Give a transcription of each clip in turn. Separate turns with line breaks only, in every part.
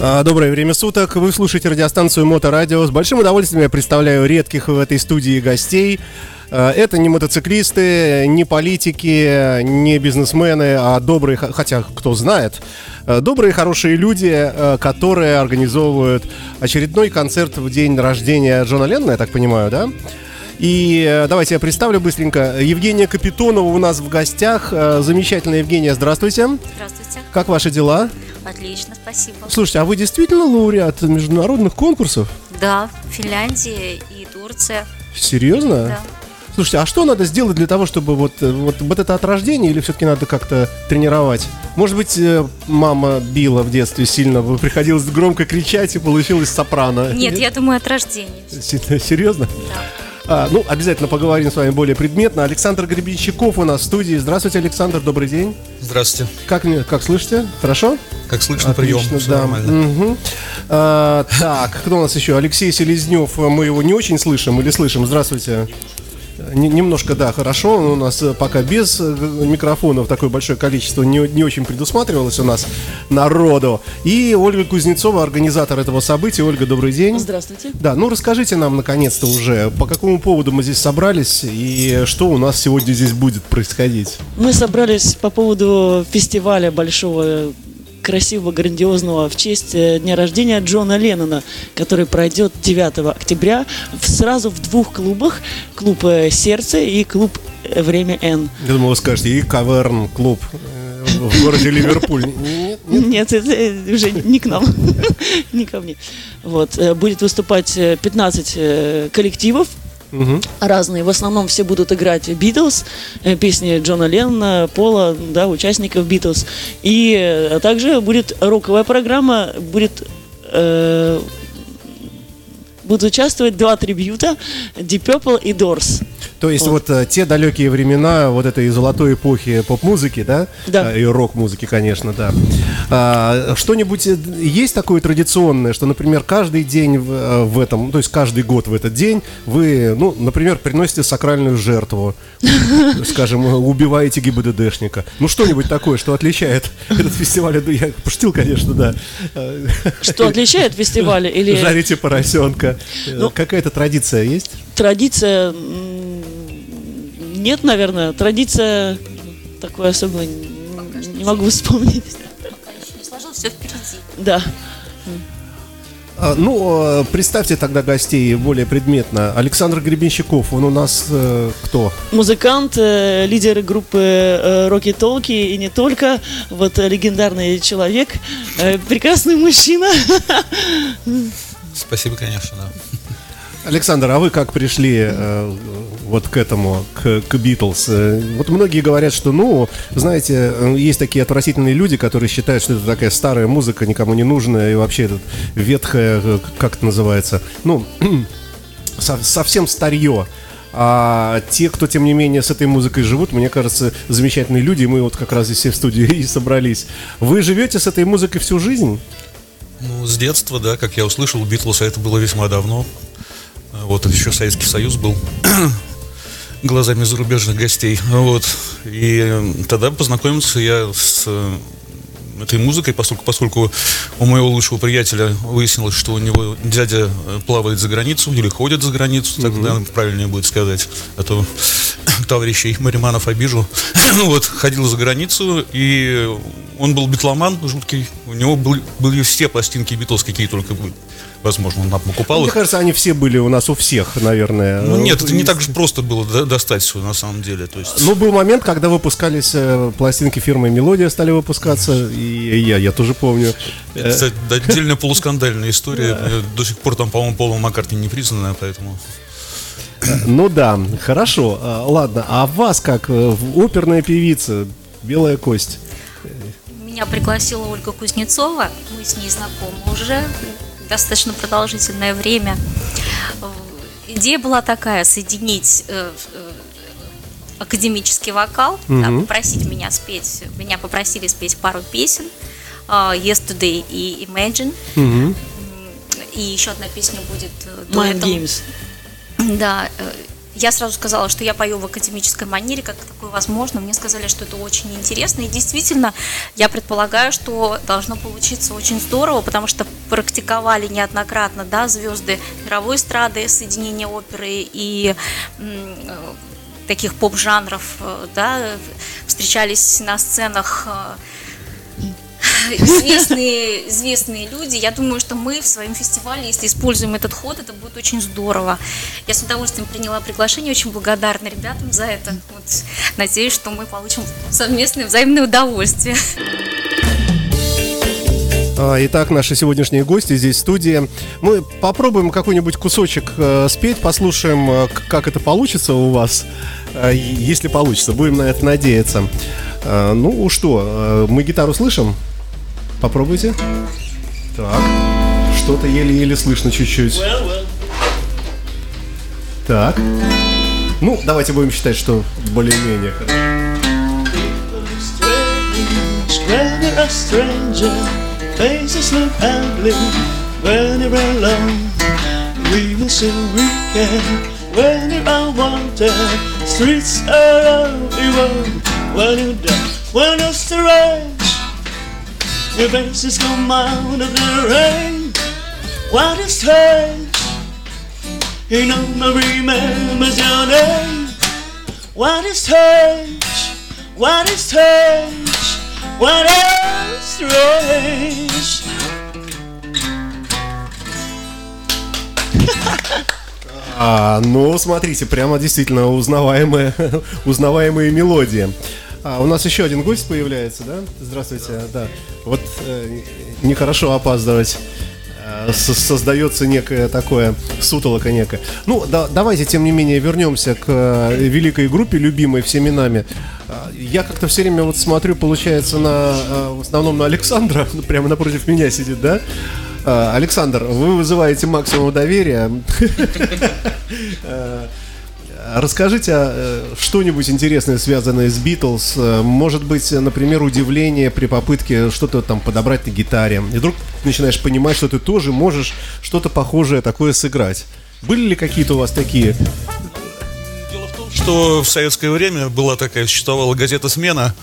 А, доброе время суток. Вы слушаете радиостанцию Моторадио. С большим удовольствием я представляю редких в этой студии гостей. А, это не мотоциклисты, не политики, не бизнесмены, а добрые, хотя кто знает, а, добрые, хорошие люди, которые организовывают очередной концерт в день рождения Джона Леннона, я так понимаю, да? И э, давайте я представлю быстренько. Евгения Капитонова у нас в гостях. Э, замечательная Евгения, здравствуйте.
Здравствуйте.
Как ваши дела?
Отлично, спасибо.
Слушайте, а вы действительно лауреат международных конкурсов?
Да, Финляндия и Турция.
Серьезно?
Да.
Слушайте, а что надо сделать для того, чтобы вот, э, вот, вот это от рождения или все-таки надо как-то тренировать? Может быть, мама била в детстве сильно, приходилось громко кричать и получилось сопрано?
Нет, Нет? я думаю, от рождения.
Серьезно?
Да.
А, ну, обязательно поговорим с вами более предметно. Александр Гребенщиков у нас в студии. Здравствуйте, Александр, добрый день.
Здравствуйте.
Как, как слышите? Хорошо?
Как слышно, Отлично, прием.
Все да. нормально. Угу. А, так, кто у нас еще? Алексей Селезнев. Мы его не очень слышим или слышим? Здравствуйте немножко, да, хорошо. У нас э, пока без э, микрофонов такое большое количество не, не очень предусматривалось у нас народу. И Ольга Кузнецова, организатор этого события. Ольга, добрый день.
Здравствуйте.
Да, ну расскажите нам наконец-то уже, по какому поводу мы здесь собрались и что у нас сегодня здесь будет происходить.
Мы собрались по поводу фестиваля большого красивого, грандиозного в честь э, дня рождения Джона Леннона, который пройдет 9 октября сразу в двух клубах. Клуб э, «Сердце» и клуб э, «Время Н».
Я думал, вы скажете, и «Каверн» клуб в городе Ливерпуль.
Нет, нет? нет это уже не к нам, не ко мне. Вот, будет выступать 15 коллективов, Угу. Разные. В основном все будут играть Битлз, э, песни Джона Леннона, Пола, да, участников Битлз. И э, также будет роковая программа, будет э, будут участвовать два трибьюта Deep Purple и Doors.
То есть вот, вот э, те далекие времена вот этой золотой эпохи поп-музыки, да?
Да.
И рок-музыки, конечно, да. А, что-нибудь э, есть такое традиционное, что, например, каждый день в, э, в этом, то есть каждый год в этот день вы, ну, например, приносите сакральную жертву, скажем, убиваете ГИБДДшника. Ну, что-нибудь такое, что отличает этот фестиваль. Я пошутил, конечно, да.
Что отличает фестиваль? Или...
Жарите поросенка. Ну, Какая-то традиция есть?
Традиция нет, наверное. Традиция такой особо не могу вспомнить.
Пока еще не сложилось, все впереди.
Да.
А, ну, а, представьте тогда гостей более предметно. Александр Гребенщиков, он у нас э, кто?
Музыкант, э, лидер группы э, Роки Толки и не только. Вот э, легендарный человек, э, прекрасный мужчина.
Спасибо, конечно, да.
Александр, а вы как пришли э, вот к этому, к, к Битлз? Э, вот многие говорят, что, ну, знаете, э, есть такие отвратительные люди, которые считают, что это такая старая музыка, никому не нужная, и вообще этот ветхая, э, как это называется, ну, со, совсем старье. А те, кто, тем не менее, с этой музыкой живут, мне кажется, замечательные люди, мы вот как раз здесь все в студии и собрались. Вы живете с этой музыкой всю жизнь?
Ну, с детства, да, как я услышал, Битлз, а это было весьма давно. Вот еще Советский Союз был глазами зарубежных гостей. Вот. И тогда познакомился я с э, этой музыкой, поскольку, поскольку у моего лучшего приятеля выяснилось, что у него дядя э, плавает за границу или ходит за границу, тогда mm-hmm. правильнее будет сказать, а то товарищей Мариманов обижу. вот, ходил за границу, и он был битломан жуткий, у него были, были все пластинки Битлз, какие только были возможно, он нам покупал
Мне кажется, они все были у нас у всех, наверное.
Ну нет, это не так же просто было достать все на самом деле. То есть...
Ну, был момент, когда выпускались э, пластинки фирмы Мелодия стали выпускаться, и я, я тоже помню.
Это, кстати, отдельная полускандальная история. До сих пор там, по-моему, Пола Маккартни не признанная, поэтому...
Ну да, хорошо. А, ладно, а вас как э, оперная певица, белая кость?
Меня пригласила Ольга Кузнецова, мы с ней знакомы уже достаточно продолжительное время. Идея была такая, соединить э, э, академический вокал, угу. да, попросить меня спеть, меня попросили спеть пару песен, Yesterday и Imagine. Угу. И еще одна песья будет
дуэтом. Mind Games.
Да, я сразу сказала, что я пою в академической манере, как такое возможно. Мне сказали, что это очень интересно. И действительно, я предполагаю, что должно получиться очень здорово, потому что практиковали неоднократно да, звезды мировой эстрады, соединения оперы и э, таких поп-жанров, э, да, встречались на сценах известные, известные люди. Я думаю, что мы в своем фестивале, если используем этот ход, это будет очень здорово. Я с удовольствием приняла приглашение, очень благодарна ребятам за это. Вот, надеюсь, что мы получим совместное взаимное удовольствие.
А, итак, наши сегодняшние гости здесь в студии. Мы попробуем какой-нибудь кусочек э, спеть, послушаем, э, как это получится у вас, э, если получится. Будем на это надеяться. Э, ну что, э, мы гитару слышим? Попробуйте. Так. Что-то еле-еле слышно чуть-чуть. Так. Ну, давайте будем считать, что более-менее When weekend. When you're unwanted, streets are everywhere. When you're down, when you're strange. Your faces come out of the rain. What is strange? You know nobody remembers your name. What is strange? What is strange? What is strange? А, ну, смотрите, прямо действительно узнаваемые, узнаваемые мелодии. А, у нас еще один гость появляется, да? Здравствуйте, да. Вот э, нехорошо опаздывать. Э, создается некое такое сутолоко некое. Ну, да, давайте, тем не менее, вернемся к э, великой группе, любимой всеми нами. А, я как-то все время вот смотрю, получается, на, э, в основном на Александра, прямо напротив меня сидит, да? А, Александр, вы вызываете максимум доверия. Расскажите э, что-нибудь интересное, связанное с Битлз. Э, может быть, например, удивление при попытке что-то там подобрать на гитаре. И вдруг начинаешь понимать, что ты тоже можешь что-то похожее такое сыграть. Были ли какие-то у вас такие
что в советское время была такая, существовала газета «Смена»,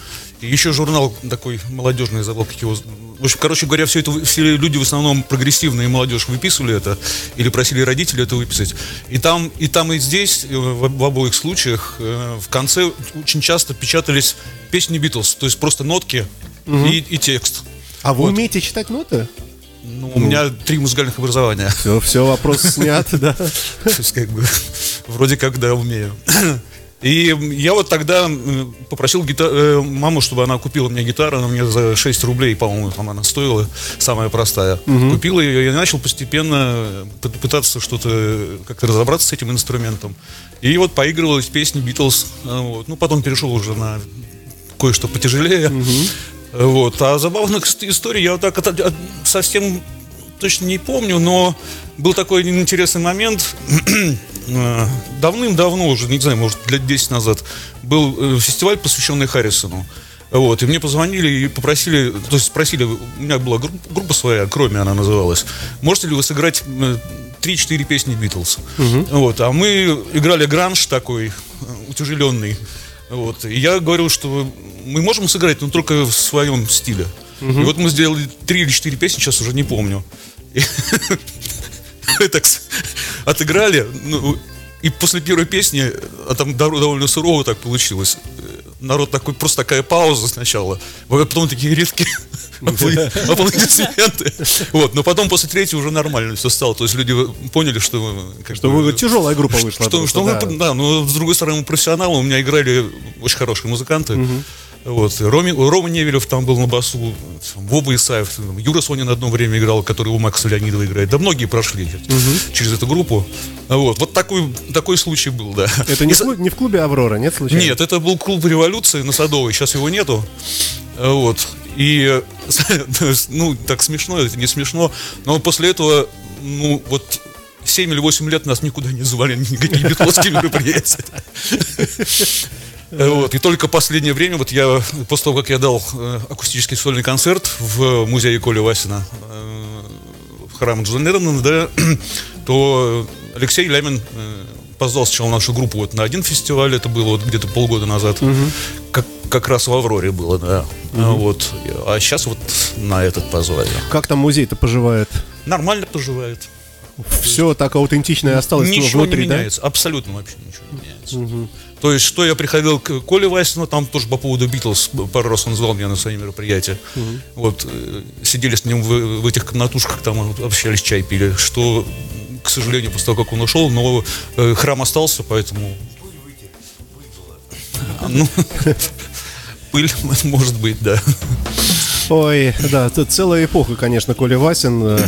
еще журнал такой молодежный, забыл, как его в общем, короче говоря, все это все люди в основном прогрессивные молодежь выписывали это или просили родителей это выписать. И там, и там, и здесь, э, в, в обоих случаях, э, в конце очень часто печатались песни Битлз, то есть просто нотки угу. и, и текст.
А вы вот. умеете читать ноты?
Ну, у меня три музыкальных образования.
Все, все, вопрос снят, да. То есть,
как бы, вроде как, да, умею. И я вот тогда попросил гитар... Э, маму, чтобы она купила мне гитару, она мне за 6 рублей, по-моему, там она стоила, самая простая. Угу. Купила ее, и начал постепенно пытаться что-то, как-то разобраться с этим инструментом. И вот поигрывал эти песни Битлз. Э, вот. Ну, потом перешел уже на кое-что потяжелее. Угу. Вот. А забавных историй я вот так совсем точно не помню, но был такой интересный момент. Э, давным-давно уже, не знаю, может, лет 10 назад, был э, фестиваль, посвященный Харрисону. Вот, и мне позвонили и попросили, то есть спросили, у меня была группа, группа своя, кроме она называлась, можете ли вы сыграть 3-4 э, песни Битлз? Угу. Вот, а мы играли гранж такой, утяжеленный. Вот, и я говорил, что мы можем сыграть, но только в своем стиле. Угу. И вот мы сделали 3 или 4 песни, сейчас уже не помню. так отыграли. Ну, и после первой песни, а там довольно сурово так получилось, народ такой, просто такая пауза сначала, а потом такие редкие аплодисменты. Вот, но потом после третьей уже нормально все стало. То есть люди поняли, что...
Что бы, тяжелая группа вышла.
Что, что да. Мы, да, но с другой стороны, мы профессионалы, у меня играли очень хорошие музыканты. Угу. Вот. Роме, Рома Невелев там был на басу, Вова Исаев, Юра Сонин одно время играл, который у Макса Леонидова играет. Да многие прошли угу. через эту группу. Вот, вот такой, такой случай был, да.
Это не, в клубе, не в клубе «Аврора», нет, случайно?
Нет, это был клуб «Революции» на Садовой, сейчас его нету. Вот. И, ну, так смешно, это не смешно, но после этого, ну, вот 7 или 8 лет нас никуда не звали, никакие битловские мероприятия. Вот. И только последнее время, вот я, после того, как я дал э, акустический сольный концерт в музее Коли Васина, э, в Джона Леннона, да, то Алексей Лямин э, позвал сначала нашу группу вот на один фестиваль, это было вот где-то полгода назад, угу. как, как раз в Авроре было, да. Угу. Вот. А сейчас вот на этот позвали.
Как там музей-то поживает?
Нормально поживает.
Все так аутентично и осталось
ничего
внутри,
не
да?
меняется, абсолютно вообще ничего не меняется. Угу. То есть, что я приходил к Коле Васину, там тоже по поводу Битлз, пару раз он звал меня на свои мероприятия. Угу. Вот, э, сидели с ним в, в этих комнатушках, там общались, чай пили, что, к сожалению, после того, как он ушел, но э, храм остался, поэтому... Ну, пыль, может быть, да.
Ой, да, это целая эпоха, конечно, Коля Васин э,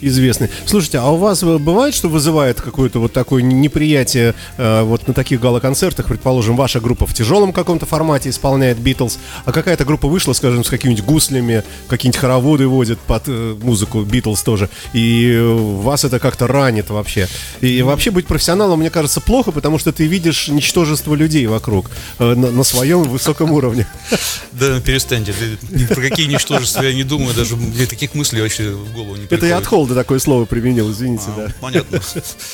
известный. Слушайте, а у вас бывает, что вызывает какое-то вот такое неприятие э, вот на таких гала-концертах, предположим, ваша группа в тяжелом каком-то формате исполняет Битлз, а какая-то группа вышла, скажем, с какими-нибудь гуслями, какие-нибудь хороводы водят под э, музыку Битлз тоже, и вас это как-то ранит вообще. И вообще быть профессионалом, мне кажется, плохо, потому что ты видишь ничтожество людей вокруг э, на, на своем высоком уровне.
Да, перестаньте, про какие ничтожества я не думаю, даже таких мыслей вообще в голову не приходит.
Это я от холода такое слово применил, извините, а, да.
Понятно.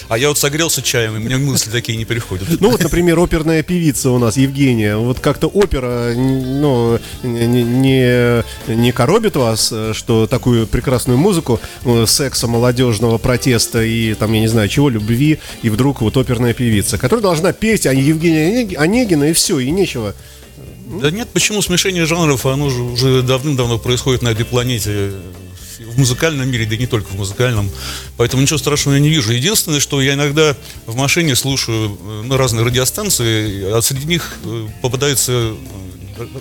А я вот согрелся чаем, и мне мысли такие не переходят.
Ну вот, например, оперная певица у нас, Евгения. Вот как-то опера, ну, не, не, не коробит вас, что такую прекрасную музыку э, секса, молодежного протеста и там, я не знаю, чего, любви, и вдруг вот оперная певица, которая должна петь, а Евгения Онегина, и все, и нечего.
Да нет, почему смешение жанров, оно же уже давным-давно происходит на этой планете в музыкальном мире, да и не только в музыкальном. Поэтому ничего страшного я не вижу. Единственное, что я иногда в машине слушаю э, на разные радиостанции, а среди них э, попадается э,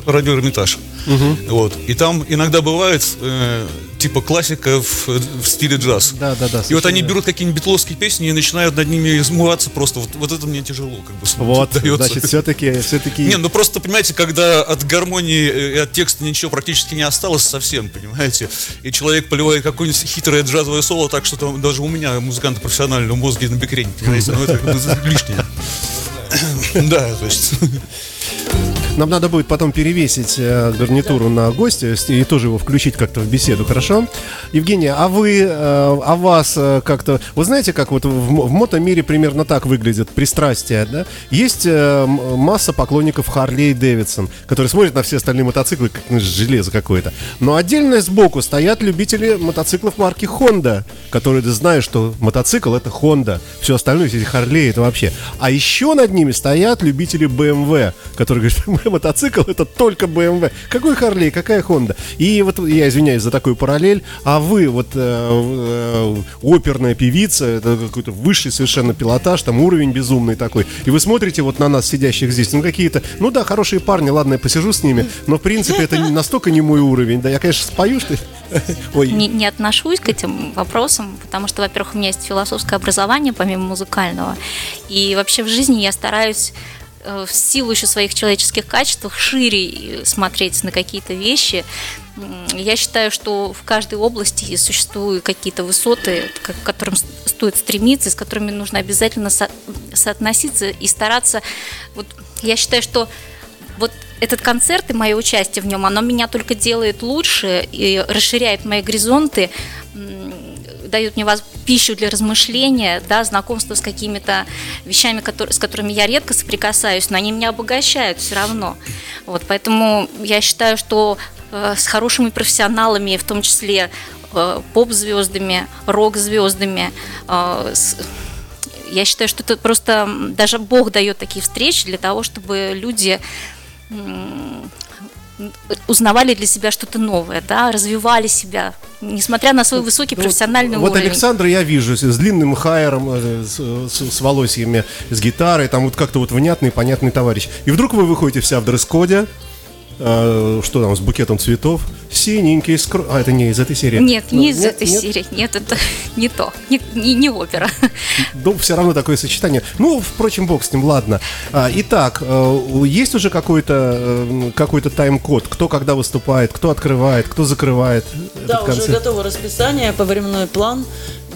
радио Эрмитаж. Угу. Вот. И там иногда бывает э, типа классика в, в стиле джаз.
Да, да, да.
И вот они берут какие-нибудь битловские песни и начинают над ними измываться просто. Вот, вот это мне тяжело как бы
Вот, дается. значит, все-таки, все-таки...
Не, ну просто, понимаете, когда от гармонии и от текста ничего практически не осталось совсем, понимаете, и человек поливает какое-нибудь хитрое джазовое соло, так что там даже у меня, музыканта профессионального мозга на бикрень, понимаете, ну это лишнее. Да, то есть...
Нам надо будет потом перевесить э, гарнитуру на гостя и тоже его включить как-то в беседу, хорошо? Евгения, а вы, э, а вас э, как-то... Вы знаете, как вот в, мотомире примерно так выглядит пристрастие, да? Есть масса поклонников Харли и Дэвидсон, которые смотрят на все остальные мотоциклы, как ну, железо какое-то. Но отдельно сбоку стоят любители мотоциклов марки Honda, которые знают, что мотоцикл это Honda, все остальное, все эти Харли это вообще. А еще над ними стоят любители BMW, которые говорят, мотоцикл это только BMW. Какой Харлей, какая Honda? И вот я извиняюсь за такую параллель, а вы вот э, э, оперная певица, это какой-то высший совершенно пилотаж, там уровень безумный такой. И вы смотрите вот на нас, сидящих здесь, ну какие-то, ну да, хорошие парни, ладно, я посижу с ними, но в принципе это настолько не мой уровень. Да, я, конечно, спою, что
Ой. Не, не отношусь к этим вопросам, потому что, во-первых, у меня есть философское образование, помимо музыкального. И вообще в жизни я стараюсь в силу еще своих человеческих качеств шире смотреть на какие-то вещи. Я считаю, что в каждой области существуют какие-то высоты, к которым стоит стремиться, с которыми нужно обязательно со- соотноситься и стараться. Вот я считаю, что вот этот концерт и мое участие в нем, оно меня только делает лучше и расширяет мои горизонты, дает мне пищу для размышления, да, знакомство с какими-то вещами, которые, с которыми я редко соприкасаюсь, но они меня обогащают все равно. Вот, поэтому я считаю, что э, с хорошими профессионалами, в том числе э, поп-звездами, рок-звездами, э, с, я считаю, что это просто даже Бог дает такие встречи для того, чтобы люди узнавали для себя что-то новое, да, развивали себя, несмотря на свой высокий ну, профессиональный
вот,
уровень.
Вот Александра я вижу с длинным хайером, э, с, с, с волосьями, с гитарой, там вот как-то вот внятный, понятный товарищ. И вдруг вы выходите вся в дресс-коде, э, что там, с букетом цветов, синенький скро... А, это не из этой серии?
Нет, не ну, из нет, этой нет? серии. Нет, это не то. Не, не, не опера.
Ну, все равно такое сочетание. Ну, впрочем, бог с ним, ладно. А, итак, э, есть уже какой-то э, какой-то тайм-код? Кто когда выступает, кто открывает, кто закрывает
Да, уже готово расписание, повременной план.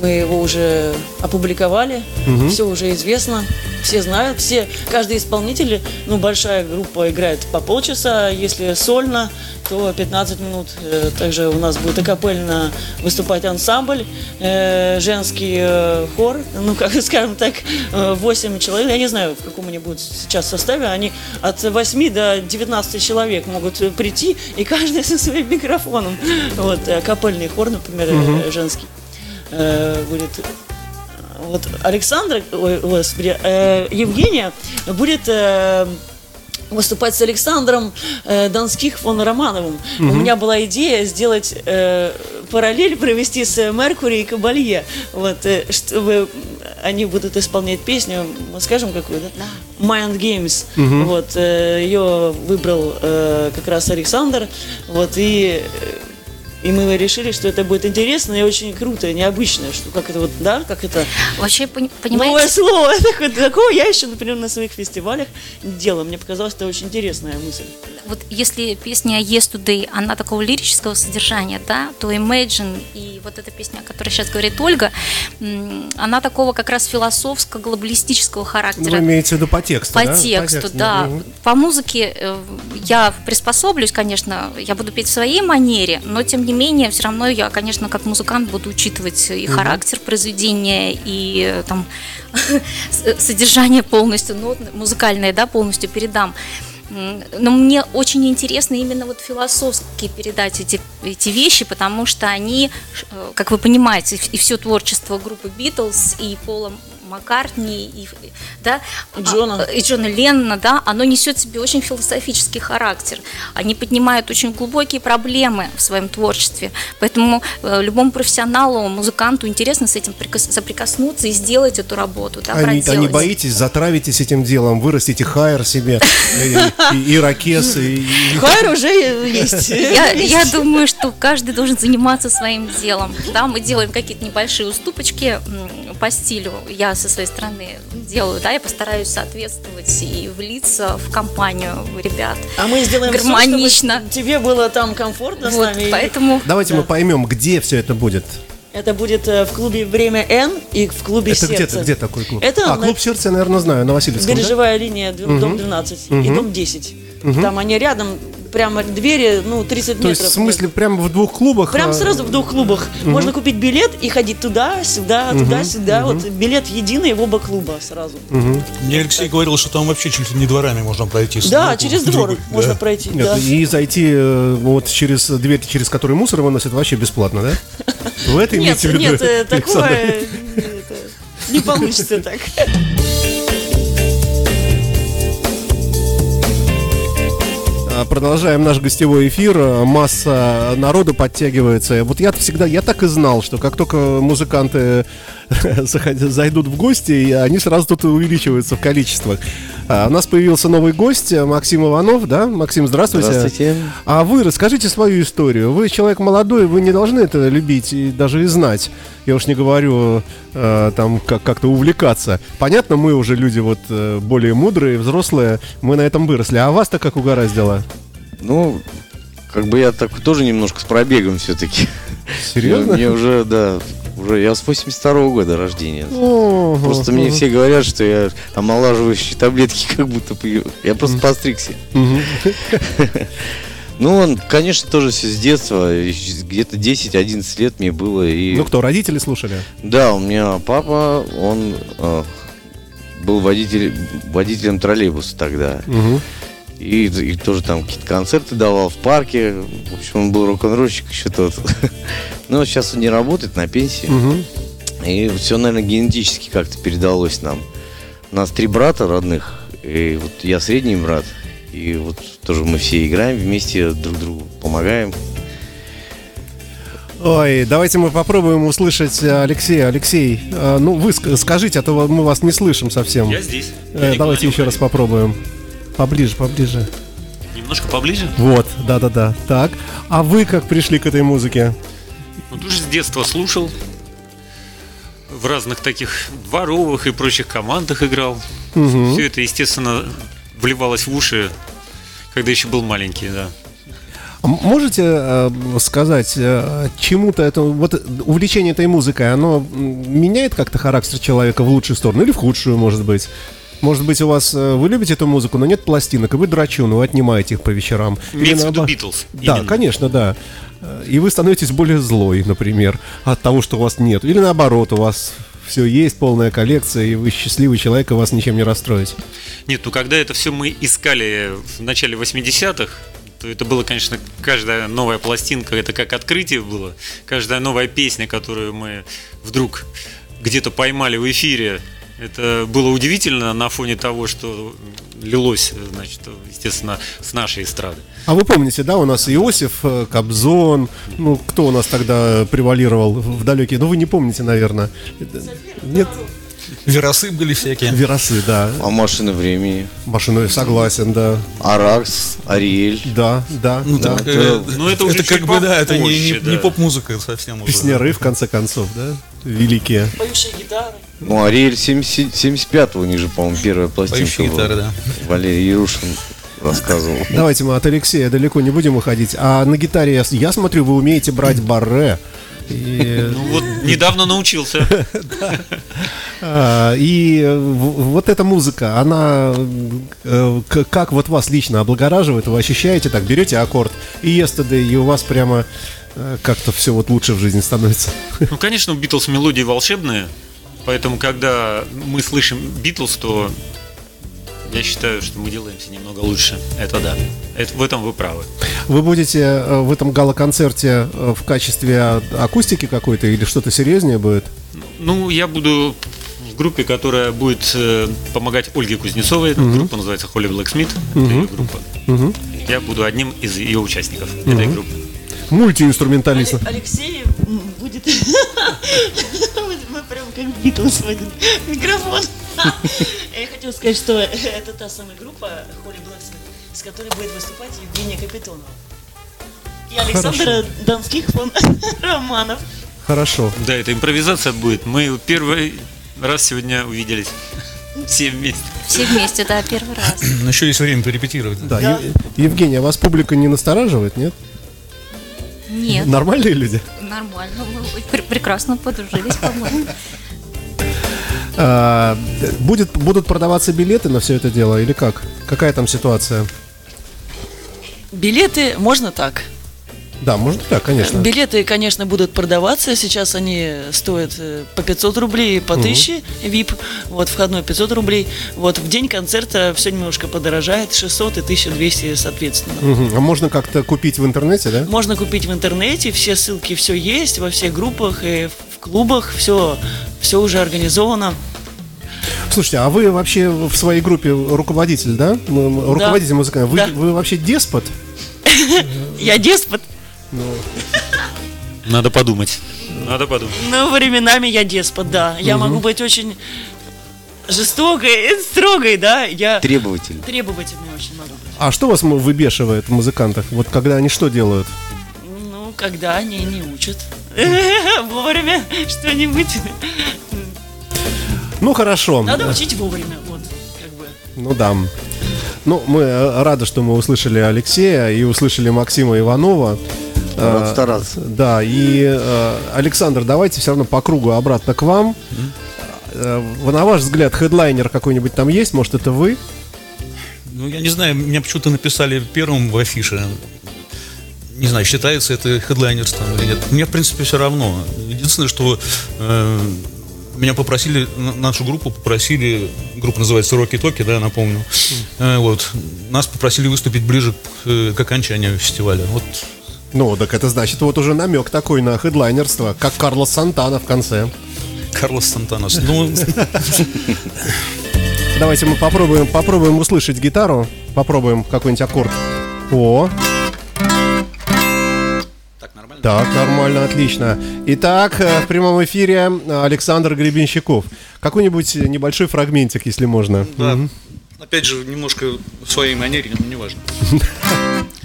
Мы его уже опубликовали, угу. все уже известно, все знают, все, каждый исполнитель, ну, большая группа играет по полчаса, если сольно, то 15 минут. Э, также у нас будет акапельно выступать ансамбль, э, женский э, хор, ну, как скажем так, 8 человек, я не знаю, в каком они будут сейчас составе, они от 8 до 19 человек могут прийти, и каждый со своим микрофоном. Вот, акапельный хор, например, угу. женский будет вот Александра, ой, господи, э, Евгения будет э, выступать с Александром э, Донских фон Романовым. Угу. У меня была идея сделать э, параллель, провести с Меркури и Кабалье, вот, э, чтобы они будут исполнять песню, мы скажем какую, да? да. Mind Games. Угу. Вот, э, ее выбрал э, как раз Александр, вот, и э, и мы решили, что это будет интересно и очень круто, и необычно, что как это вот, да, как это...
Вообще, понимаете...
Новое слово, такое, такого я еще, например, на своих фестивалях не делала. Мне показалось, это очень интересная мысль.
Вот если песня Yesterday, она такого лирического содержания, да, то Imagine и вот эта песня, о которой сейчас говорит Ольга, она такого как раз философского, глобалистического характера.
Вы имеете в виду по тексту,
По
да?
тексту, по тексту, да. Угу. По музыке э, я приспособлюсь, конечно, я буду петь в своей манере, но тем не менее, все равно я, конечно, как музыкант буду учитывать и характер произведения, и э, там содержание полностью, ну, музыкальное, да, полностью передам. Но мне очень интересно именно вот философски передать эти, эти вещи, потому что они, э, как вы понимаете, и все творчество группы Битлз, и Пола Маккартни и, да,
и Джона.
А, и Джона Леннона, да, оно несет в себе очень философический характер. Они поднимают очень глубокие проблемы в своем творчестве. Поэтому э, любому профессионалу, музыканту интересно с этим соприкоснуться и сделать эту работу. Да,
они, они боитесь, затравитесь этим делом, вырастите хайер себе, и ракес.
Хайер уже есть.
Я думаю, что каждый должен заниматься своим делом. Да, мы делаем какие-то небольшие уступочки по стилю. Я со своей стороны делаю, да, я постараюсь соответствовать и влиться в компанию ребят.
А мы сделаем гармонично. Все, тебе было там комфортно вот, с нами.
Поэтому.
Давайте да. мы поймем, где все это будет.
Это будет э, в клубе «Время Н» и в клубе
это
«Сердце».
Это где, где такой клуб? Это а, на... клуб «Сердце», я, наверное, знаю, на Васильевском,
Бережевая да? линия, дом 12 угу. и дом 10. Угу. Там они рядом, прямо двери, ну, 30 То метров.
То есть, в смысле, прямо в двух клубах?
Прямо а? сразу в двух клубах. Угу. Можно купить билет и ходить туда, сюда, угу. туда, сюда. Угу. Вот билет единый в оба клуба сразу.
Угу. Мне Алексей так. говорил, что там вообще чуть ли не дворами можно пройти.
Да, через двор да. можно пройти. Нет, да.
И зайти э, вот через дверь, через которую мусор выносят, вообще бесплатно, да? В этой
Нет, нет, э, такое не получится так.
Продолжаем наш гостевой эфир. Масса народу подтягивается. Вот я всегда, я так и знал, что как только музыканты зайдут в гости, они сразу тут увеличиваются в количествах. А, у нас появился новый гость, Максим Иванов, да? Максим, здравствуйте.
Здравствуйте.
А вы расскажите свою историю. Вы человек молодой, вы не должны это любить и даже и знать. Я уж не говорю э, там как- как-то увлекаться. Понятно, мы уже люди вот э, более мудрые, взрослые, мы на этом выросли. А вас-то как угораздило?
Ну, как бы я так тоже немножко с пробегом все-таки.
Серьезно?
Мне уже, да, уже я с 82 -го года рождения. О, просто мне все говорят, что я омолаживающие таблетки как будто пью. Я просто постригся. Ну, он, конечно, тоже все с детства. Где-то 10-11 лет мне было. И...
Ну, кто, родители слушали?
Да, у меня папа, он э, был водитель, водителем троллейбуса тогда. Угу. И, и тоже там какие-то концерты давал в парке. В общем, он был рок-н-ролльщик еще тот. Но сейчас он не работает на пенсии. Угу. И все, наверное, генетически как-то передалось нам. У нас три брата родных. И вот я средний брат. И вот тоже мы все играем вместе, друг другу помогаем.
Ой, давайте мы попробуем услышать Алексея. Алексей, э, ну вы скажите, а то мы вас не слышим совсем.
Я здесь.
Э, я давайте еще раз попробуем. Поближе, поближе.
Немножко поближе?
Вот, да-да-да. Так, а вы как пришли к этой музыке?
Ну, тоже с детства слушал. В разных таких дворовых и прочих командах играл. Угу. Все это, естественно, вливалось в уши, когда еще был маленький, да.
Можете э, сказать, э, чему-то это вот увлечение этой музыкой, оно меняет как-то характер человека в лучшую сторону или в худшую, может быть? Может быть, у вас э, вы любите эту музыку, но нет пластинок, и вы драчун, вы отнимаете их по вечерам.
Имеется в виду Битлз.
Да, именно. конечно, да. Э, и вы становитесь более злой, например, от того, что у вас нет. Или наоборот, у вас все есть, полная коллекция, и вы счастливый человек, и вас ничем не расстроить.
Нет, ну когда это все мы искали в начале 80-х, то это было, конечно, каждая новая пластинка, это как открытие было. Каждая новая песня, которую мы вдруг где-то поймали в эфире, это было удивительно на фоне того, что лилось, значит, естественно, с нашей эстрады.
А вы помните, да, у нас Иосиф, э, Кобзон, ну, кто у нас тогда превалировал в далекие, ну, вы не помните, наверное.
Нет? Веросы были всякие.
Веросы, да.
А машины времени?
Машины, согласен, да.
Аракс, Ариэль.
Да, да,
ну,
да.
Так, это, ну, это уже это как бы, да, это не, не, да. не поп-музыка совсем.
Песняры, в конце концов, да? Великие.
Поющие гитары.
Ну, Ариэль 75-го, у них же, по-моему, первая пластинка Поющие гитары, да. Валерий Ярушин рассказывал.
Давайте мы от Алексея далеко не будем уходить. А на гитаре, я, я смотрю, вы умеете брать барре.
И... Ну вот недавно научился.
А, и вот эта музыка, она э, как вот вас лично облагораживает, вы ощущаете так, берете аккорд и yesterday, и у вас прямо как-то все вот лучше в жизни становится.
Ну, конечно, у Битлз мелодии волшебные, поэтому когда мы слышим Битлз, то я считаю, что мы делаемся немного лучше. Это да. Это, в этом вы правы.
Вы будете э, в этом гала-концерте э, в качестве акустики какой-то или что-то серьезнее будет?
Ну, я буду в группе, которая будет э, помогать Ольге Кузнецовой. Угу. Группа называется Холли Blacksmith. Угу. Это ее группа. Угу. Я буду одним из ее участников угу. этой группы.
Мультиинструменталист.
Алексей будет... Мы прям как Битлз в один микрофон. Я хотела сказать, что это та самая группа Холли Blacksmith, с которой будет выступать Евгения Капитонова. И Александр Хорошо. Донских фон Романов.
Хорошо.
Да, это импровизация будет. Мы первый раз сегодня увиделись. Все вместе.
Все вместе, да, первый раз.
Но еще есть время порепетировать.
Да, да. Евгения, а вас публика не настораживает, нет?
Нет.
Нормальные люди?
Нормально. Мы прекрасно подружились, по-моему.
А, будет, будут продаваться билеты на все это дело или как? Какая там ситуация?
Билеты можно так.
Да, можно так, конечно.
Билеты, конечно, будут продаваться. Сейчас они стоят э, по 500 рублей, по 1000 угу. VIP. Вот, входной 500 рублей. Вот, в день концерта все немножко подорожает. 600 и 1200, соответственно.
Угу. А можно как-то купить в интернете, да?
Можно купить в интернете. Все ссылки, все есть во всех группах и в клубах. Все, все уже организовано.
Слушайте, а вы вообще в своей группе руководитель, да? Руководитель да. музыкальный. Вы, да. вы вообще деспот?
Я деспот.
Ну. Надо подумать. Надо подумать.
Ну, временами я деспот, да. Я могу быть очень жестокой, строгой, да. Я
требовательный.
Требовательный очень могу быть.
А что вас выбешивает в музыкантах? Вот когда они что делают?
Ну, когда они не учат вовремя что-нибудь.
Ну хорошо.
Надо учить вовремя, вот, как бы.
Ну да. Ну, мы э, рады, что мы услышали Алексея и услышали Максима Иванова.
Рад э, стараться.
Да, и э, Александр, давайте все равно по кругу обратно к вам. Mm-hmm. На ваш взгляд, хедлайнер какой-нибудь там есть? Может, это вы?
Ну, я не знаю, меня почему-то написали первым в афише. Не знаю, считается это хедлайнерством или нет. Мне, в принципе, все равно. Единственное, что э, меня попросили, нашу группу попросили, группа называется Роки Токи, да, напомню. Mm. Вот. Нас попросили выступить ближе к, э, к окончанию фестиваля. Вот
ну, так это значит вот уже намек такой на хедлайнерство, как Карлос Сантана в конце.
Карлос Сантанос. Ну...
Давайте мы попробуем, попробуем услышать гитару. Попробуем какой-нибудь аккорд. О, так, нормально, отлично. Итак, э, в прямом эфире Александр Гребенщиков. Какой-нибудь небольшой фрагментик, если можно.
Да. Угу. Опять же, немножко в своей манере, но неважно.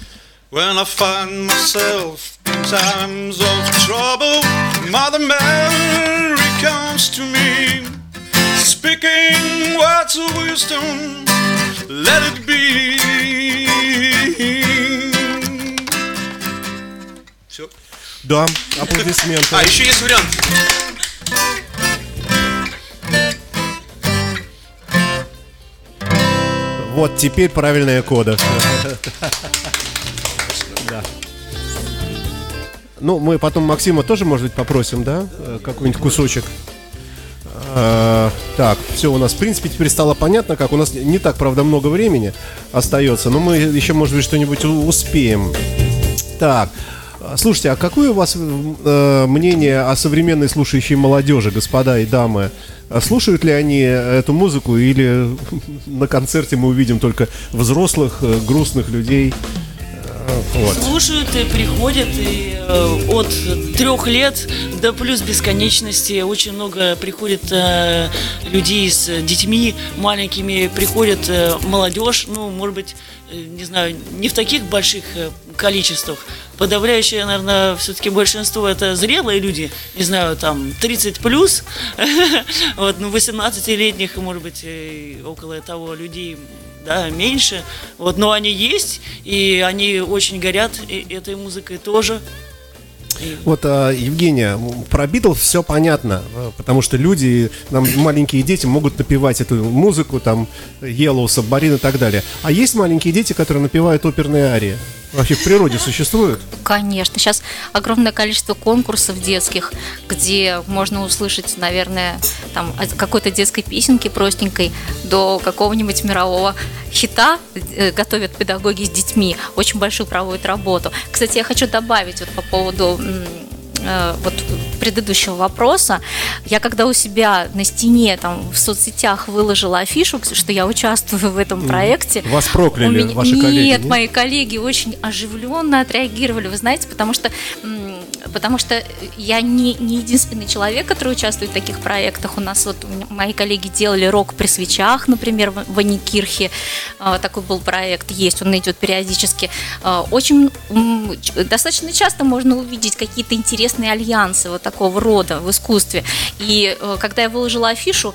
When I find myself in times of trouble, Mother Mary comes to me, speaking words of wisdom, let it be.
Да, аплодисменты.
А, еще есть вариант.
Вот теперь правильная кода. Да. Ну, мы потом Максима тоже, может быть, попросим, да? Э, Какой-нибудь кусочек. А, Так, все у нас, в принципе, теперь стало понятно, как у нас не так, правда, много времени остается, но мы еще, может быть, что-нибудь успеем. Так, а, слушайте, а какое у вас э, мнение о современной слушающей молодежи, господа и дамы? Слушают ли они эту музыку или на концерте мы увидим только взрослых, э, грустных людей? Вот.
Слушают и приходят, и э, от трех лет до плюс бесконечности очень много приходит э, людей с детьми маленькими, приходит э, молодежь, ну, может быть, не знаю, не в таких больших количествах. Подавляющее, наверное, все-таки большинство это зрелые люди, не знаю, там 30 плюс, вот, ну, 18-летних, может быть, около того людей да, меньше. Вот, но они есть, и они очень горят и- этой музыкой тоже.
Вот, а, Евгения, про Битлз все понятно, э, потому что люди, нам маленькие дети могут напевать эту музыку, там, Yellow, Submarine и так далее. А есть маленькие дети, которые напевают оперные арии? Вообще в природе существуют?
Конечно, сейчас огромное количество конкурсов детских, где можно услышать, наверное, там какой-то детской песенки простенькой до какого-нибудь мирового хита э, готовят педагоги с детьми, очень большую проводят работу. Кстати, я хочу добавить вот по поводу э, вот предыдущего вопроса. Я когда у себя на стене там в соцсетях выложила афишу, что я участвую в этом проекте,
Вас прокляли
у меня-
ваши
нет,
коллеги, нет?
мои коллеги очень оживленно отреагировали, вы знаете, потому что потому что я не, не единственный человек, который участвует в таких проектах. У нас вот мои коллеги делали рок при свечах, например, в Аникирхе. А, Такой был проект, есть, он идет периодически. А, Очень достаточно часто можно увидеть какие-то интересные альянсы вот такого рода в искусстве. И э, когда я выложила афишу,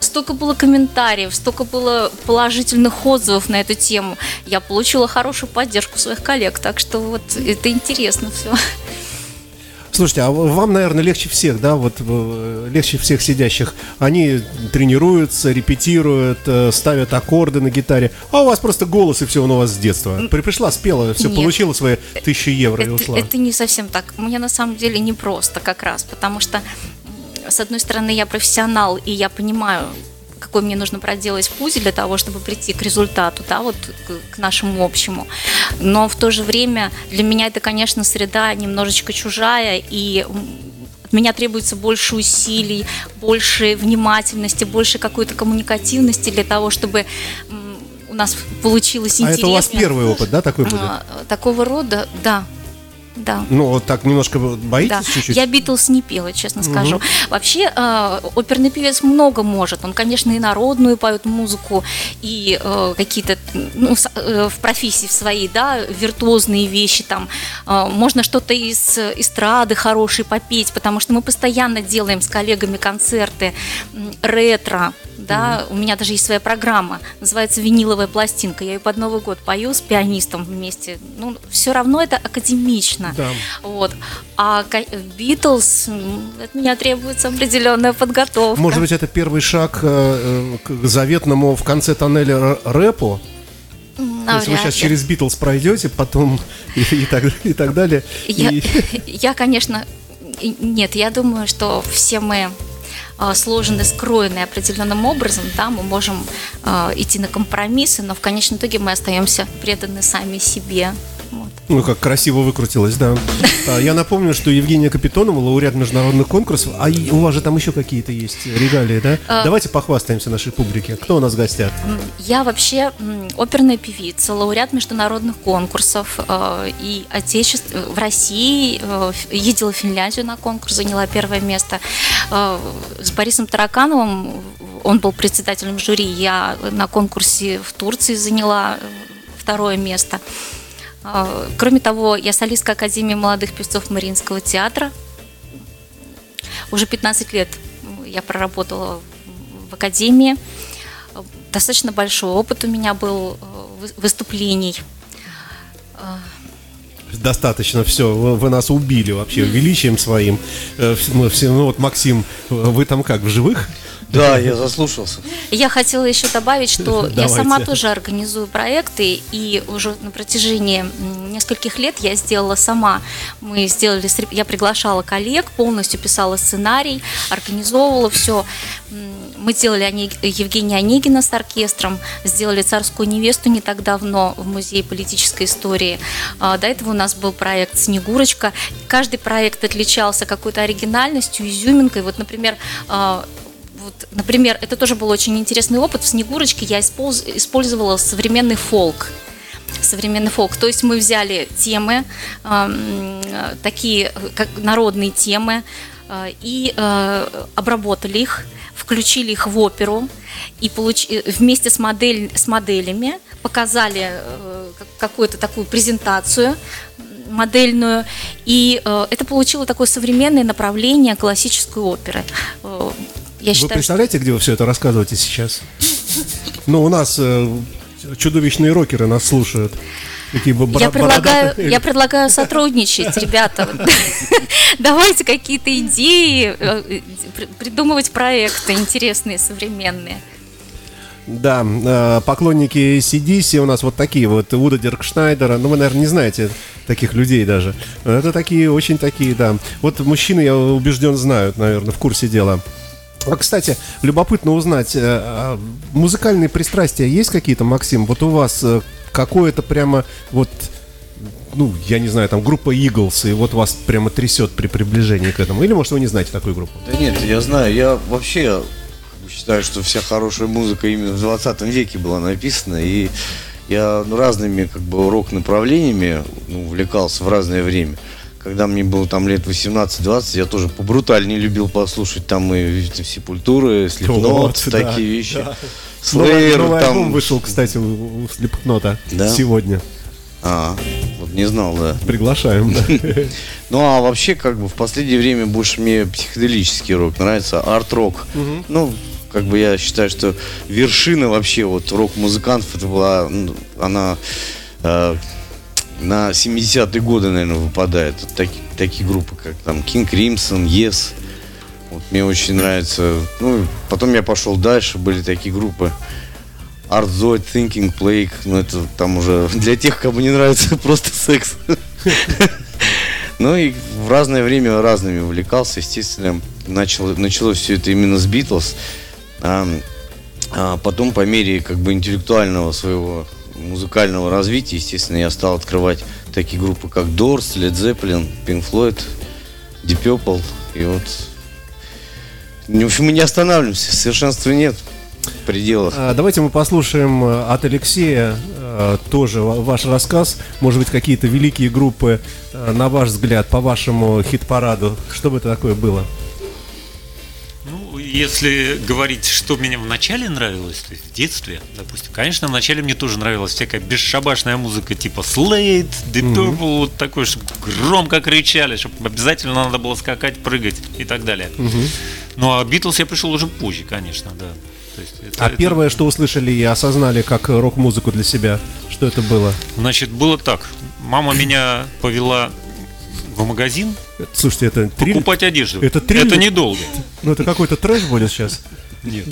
столько было комментариев, столько было положительных отзывов на эту тему. Я получила хорошую поддержку своих коллег, так что вот это интересно все.
Слушайте, а вам, наверное, легче всех, да, вот э, легче всех сидящих. Они тренируются, репетируют, э, ставят аккорды на гитаре, а у вас просто голос и все он у вас с детства. При- Пришла, спела, все,
Нет.
получила свои тысячи евро и
Это,
ушла.
это не совсем так. Мне на самом деле не просто как раз, потому что, с одной стороны, я профессионал, и я понимаю, какой мне нужно проделать путь для того, чтобы прийти к результату, да, вот к, нашему общему. Но в то же время для меня это, конечно, среда немножечко чужая, и от меня требуется больше усилий, больше внимательности, больше какой-то коммуникативности для того, чтобы у нас получилось
А
интересно.
это у вас первый опыт, да, такой будет?
А, такого рода, да. Да.
Ну, вот так немножко боитесь
Да.
чуть-чуть?
Я Битлз не пела, честно скажу. Вообще, э, оперный певец много может. Он, конечно, и народную поет музыку, и э, какие-то ну, с- э, в профессии в своей, да, виртуозные вещи там. Э, можно что-то из эстрады хорошей попеть, потому что мы постоянно делаем с коллегами концерты ретро. Да, у меня даже есть своя программа, называется «Виниловая пластинка». Я ее под Новый год пою с пианистом вместе. Ну, все равно это академично.
Да.
Вот. А Битлз, от меня требуется определенная подготовка.
Может быть, это первый шаг э, э, к заветному в конце тоннеля рэпу? То есть вы
Навряд
сейчас
ли.
через Битлз пройдете, потом и, и так, и так далее.
Я,
И-
я, конечно, нет, я думаю, что все мы сложены, скроены определенным образом, да, мы можем а, идти на компромиссы, но в конечном итоге мы остаемся преданы сами себе. Вот.
Ну, как красиво выкрутилось, да. А, Я напомню, что Евгения Капитонова, лауреат международных конкурсов, а у вас же там еще какие-то есть регалии, да?
А.
Давайте похвастаемся нашей публике. Кто у нас в гостях?
Я вообще оперная певица, лауреат международных конкурсов э, и отечеств... в России, э, ездила в Финляндию на конкурс, заняла первое место. Э, С Борисом Таракановым, он был председателем жюри, я на конкурсе в Турции заняла э, второе место. Э, Кроме того, я солистка Академии молодых певцов Мариинского театра. Уже 15 лет я проработала в Академии. Достаточно большой опыт у меня был э, вы- выступлений.
достаточно, все, вы, нас убили вообще величием своим. Э, Мы все, ну вот, Максим, вы там как, в живых?
Да, я заслушался.
Я хотела еще добавить, что я сама тоже организую проекты, и уже на протяжении нескольких лет я сделала сама. Мы сделали, я приглашала коллег, полностью писала сценарий, организовывала все. Мы сделали Оне- Евгения Онегина с оркестром, сделали «Царскую невесту» не так давно в Музее политической истории. А, До этого у нас был проект «Снегурочка». Каждый проект отличался какой-то оригинальностью, изюминкой. Вот, например, а, вот, например, это тоже был очень интересный опыт. В «Снегурочке» я использовала современный фолк. Современный фолк. То есть мы взяли темы, э, такие э, как народные темы, э, и э, обработали их, включили их в оперу, и получ- э, вместе с, модель, с моделями показали э, как- какую-то такую презентацию модельную, и э, это получило такое современное направление классической оперы. Я
Вы
считаю, что
представляете, где вы все это рассказываете сейчас? Ну, у нас э, чудовищные рокеры нас слушают. Такие бо-
я предлагаю, я предлагаю сотрудничать, ребята. Давайте какие-то идеи, э, при- придумывать проекты интересные, современные.
Да, э, поклонники CDC у нас вот такие вот, Уда Диркшнайдера, ну вы, наверное, не знаете таких людей даже. Это такие, очень такие, да. Вот мужчины, я убежден, знают, наверное, в курсе дела. А, кстати, любопытно узнать, э, а музыкальные пристрастия есть какие-то, Максим? Вот у вас э, какое-то прямо вот ну, я не знаю, там группа Eagles, и вот вас прямо трясет при приближении к этому. Или, может, вы не знаете такую группу?
Да нет, я знаю, я вообще считаю, что вся хорошая музыка именно в 20 веке была написана, и я ну, разными как бы рок-направлениями ну, увлекался в разное время. Когда мне было там лет 18-20, я тоже побрутальнее любил послушать там и там, Сепультуры, Слепнот,
Вот, да,
такие вещи.
да.
Slayer,
новый, новый
там...
альбом вышел, кстати, у, у Слепкнота
Да?
сегодня.
А, вот не знал, да.
Приглашаем, да.
Ну а вообще, как бы в последнее время больше мне психоделический рок нравится, арт-рок. Ну, как бы я считаю, что вершина вообще вот рок-музыкантов это была, ну, она э, на 70-е годы, наверное, выпадает. Вот таки- такие группы, как там King Crimson, Yes. Вот мне очень нравится. Ну, потом я пошел дальше, были такие группы. Art Zoid, Thinking Plague, ну это там уже для тех, кому не нравится просто секс. Ну и в разное время разными увлекался, естественно, начал, началось все это именно с Битлз, а, а потом по мере как бы интеллектуального своего музыкального развития, естественно, я стал открывать такие группы, как Doors, Led Zeppelin, Pink Floyd, Deep Purple, и вот, в общем, мы не останавливаемся, совершенства нет пределах.
А, Давайте мы послушаем э, от Алексея э, тоже ва- ваш рассказ. Может быть, какие-то великие группы, э, на ваш взгляд, по вашему хит-параду. Что бы это такое было?
Если говорить, что мне в начале нравилось, то есть в детстве, допустим, конечно, в начале мне тоже нравилась всякая бесшабашная музыка, типа Slade, Deep Purple, вот такой, чтобы громко кричали, чтобы обязательно надо было скакать, прыгать и так далее. Ну, а Битлз я пришел уже позже, конечно, да. Это-
А
это-
первое, что услышали и осознали как рок-музыку для себя, что это было?
Значит, было так. Мама меня повела в магазин
Это- Слушайте, это триллер?
покупать одежду.
Это триллер?
Это недолго.
Ну, это какой-то трэш будет сейчас?
Нет.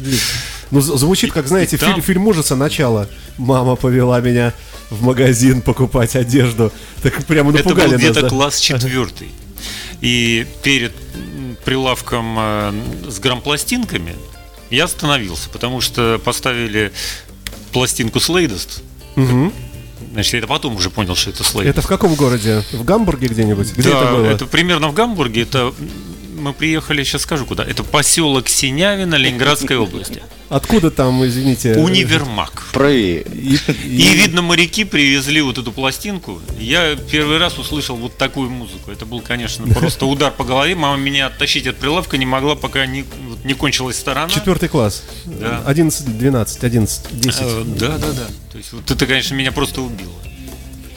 Ну, з- звучит как, знаете,
И там-
фильм, фильм ужаса начало. Мама повела меня в магазин покупать одежду. Так прямо
Это
напугали
был
нас,
где-то
да?
класс четвертый. И перед прилавком э, с грампластинками я остановился, потому что поставили пластинку Слейдест.
Мгм.
Значит, я это потом уже понял, что это Слейд.
Это в каком городе? В Гамбурге где-нибудь? Где
да,
это было?
это примерно в Гамбурге. Это мы приехали, сейчас скажу куда. Это поселок Синявина Ленинградской области.
Откуда там, извините?
Универмаг.
Правее.
И,
И, видно, моряки привезли вот эту пластинку. Я первый раз услышал вот такую музыку. Это был, конечно, просто удар по голове. Мама меня оттащить от прилавка не могла, пока не, вот не кончилась сторона.
Четвертый класс.
Да.
11, 12, 11, 10.
Э, Да, да, да. То есть вот это, конечно, меня просто убило.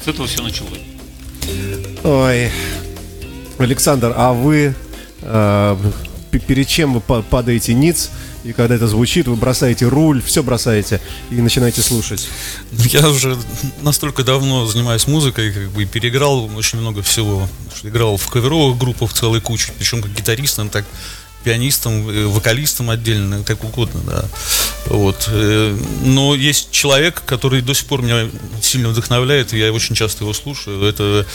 С этого все началось.
Ой. Александр, а вы э, перед чем вы па- падаете ниц и когда это звучит, вы бросаете руль, все бросаете и начинаете слушать?
Я уже настолько давно занимаюсь музыкой, как бы переиграл очень много всего. Играл в каверовых группах целой кучу, причем как гитаристом, так пианистом, э, вокалистом отдельно, как угодно, да. Вот. Э, но есть человек, который до сих пор меня сильно вдохновляет, и я очень часто его слушаю. Это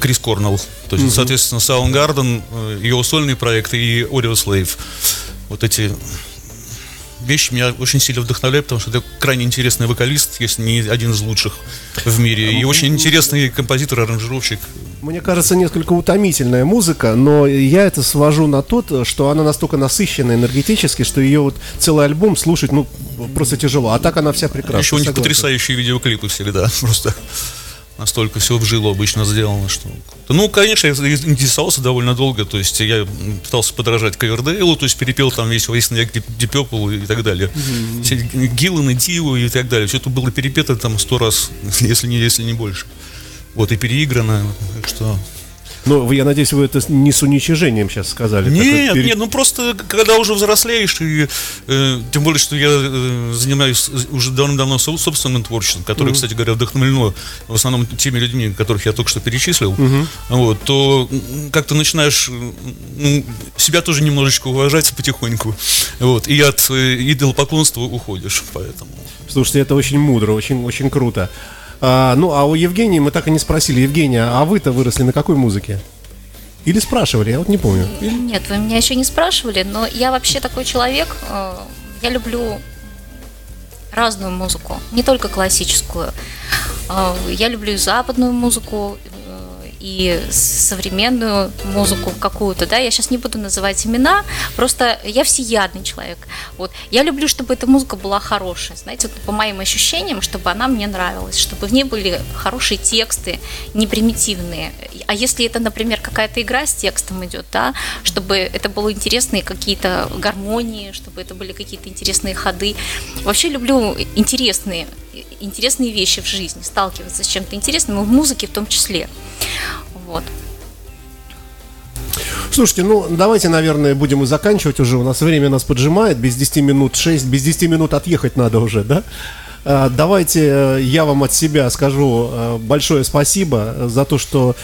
Крис Корнелл. То есть, mm-hmm. соответственно, Soundgarden, э, его сольный проект и Audio Slave. Вот эти вещи меня очень сильно вдохновляют, потому что это крайне интересный вокалист, если не один из лучших в мире, и очень интересный композитор, аранжировщик.
Мне кажется, несколько утомительная музыка, но я это свожу на тот, что она настолько насыщенная энергетически, что ее вот целый альбом слушать, ну, просто тяжело. А так она вся прекрасная.
Еще у них потрясающие видеоклипы всегда, просто настолько все в жилу обычно сделано, что... Ну, конечно, я интересовался довольно долго, то есть я пытался подражать Ковердейлу, то есть перепел там весь Wasting Deep и так далее. Mm-hmm. Все Гилланы, Диву и так далее. Все это было перепето там сто раз, если не, если не больше. Вот, и переиграно, так что...
Но я надеюсь, вы это не с уничижением сейчас сказали.
Нет, пере... нет, ну просто когда уже взрослеешь, и э, тем более, что я э, занимаюсь уже давно-давно собственным творчеством, которое, mm-hmm. кстати говоря, вдохновлено в основном теми людьми, которых я только что перечислил, mm-hmm. вот, то как-то начинаешь ну, себя тоже немножечко уважать потихоньку, вот, и от э, идолопоклонства уходишь, поэтому.
Слушайте, это очень мудро, очень, очень круто. А, ну, а у Евгении мы так и не спросили. Евгения, а вы-то выросли на какой музыке? Или спрашивали, я вот не помню.
Нет, вы меня еще не спрашивали, но я вообще такой человек, э, я люблю разную музыку, не только классическую. Э, я люблю западную музыку, и современную музыку какую-то, да, я сейчас не буду называть имена, просто я всеядный человек. Вот. Я люблю, чтобы эта музыка была хорошая, знаете, вот по моим ощущениям, чтобы она мне нравилась, чтобы в ней были хорошие тексты, не примитивные. А если это, например, какая-то игра с текстом идет, да, чтобы это было интересные какие-то гармонии, чтобы это были какие-то интересные ходы. Вообще люблю интересные интересные вещи в жизни, сталкиваться с чем-то интересным, и в музыке в том числе. Вот.
Слушайте, ну давайте, наверное, будем и заканчивать уже. У нас время нас поджимает. Без 10 минут 6, без 10 минут отъехать надо уже, да? А, давайте э, я вам от себя скажу э, большое спасибо за то, что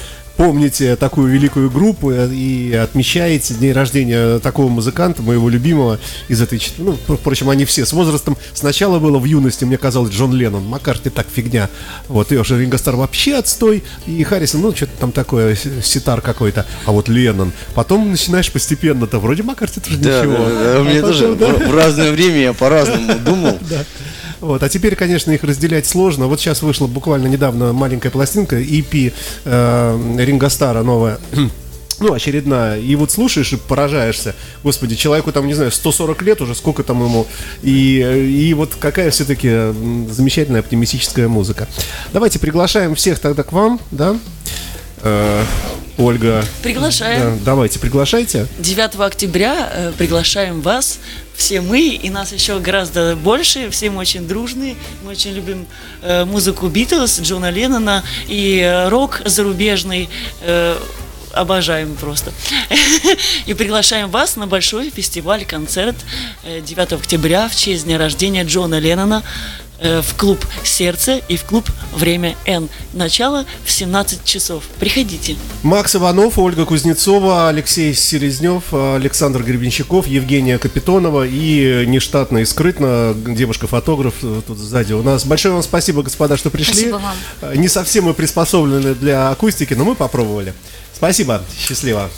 помните такую великую группу и отмечаете день рождения такого музыканта, моего любимого из этой... Ну, впрочем, они все с возрастом. Сначала было в юности, мне казалось, Джон Леннон. Маккарти так фигня. Вот, и уже Ринго Стар вообще отстой. И Харрисон, ну, что-то там такое, ситар какой-то. А вот Леннон. Потом начинаешь постепенно-то. Вроде Маккарти тоже да, ничего.
Да, да, у меня а тоже да? в разное время я по-разному думал. Да.
Вот. А теперь, конечно, их разделять сложно. Вот сейчас вышла буквально недавно маленькая пластинка EP э, Ринго Стара новая ну, очередная. И вот слушаешь и поражаешься. Господи, человеку там, не знаю, 140 лет уже, сколько там ему. И, и вот какая все-таки замечательная оптимистическая музыка. Давайте приглашаем всех тогда к вам, да? Э, Ольга.
Приглашаем.
Да, давайте, приглашайте.
9 октября э, приглашаем вас. Все мы, и нас еще гораздо больше, все мы очень дружные, мы очень любим э, музыку Битлз, Джона Леннона и э, рок зарубежный. Э, обожаем просто. И приглашаем вас на большой фестиваль-концерт 9 э, октября в честь дня рождения Джона Леннона в клуб «Сердце» и в клуб «Время Н». Начало в 17 часов. Приходите.
Макс Иванов, Ольга Кузнецова, Алексей Селезнев, Александр Гребенщиков, Евгения Капитонова и нештатно и скрытно девушка-фотограф тут сзади у нас. Большое вам спасибо, господа, что пришли.
Спасибо вам.
Не совсем мы приспособлены для акустики, но мы попробовали. Спасибо, счастливо.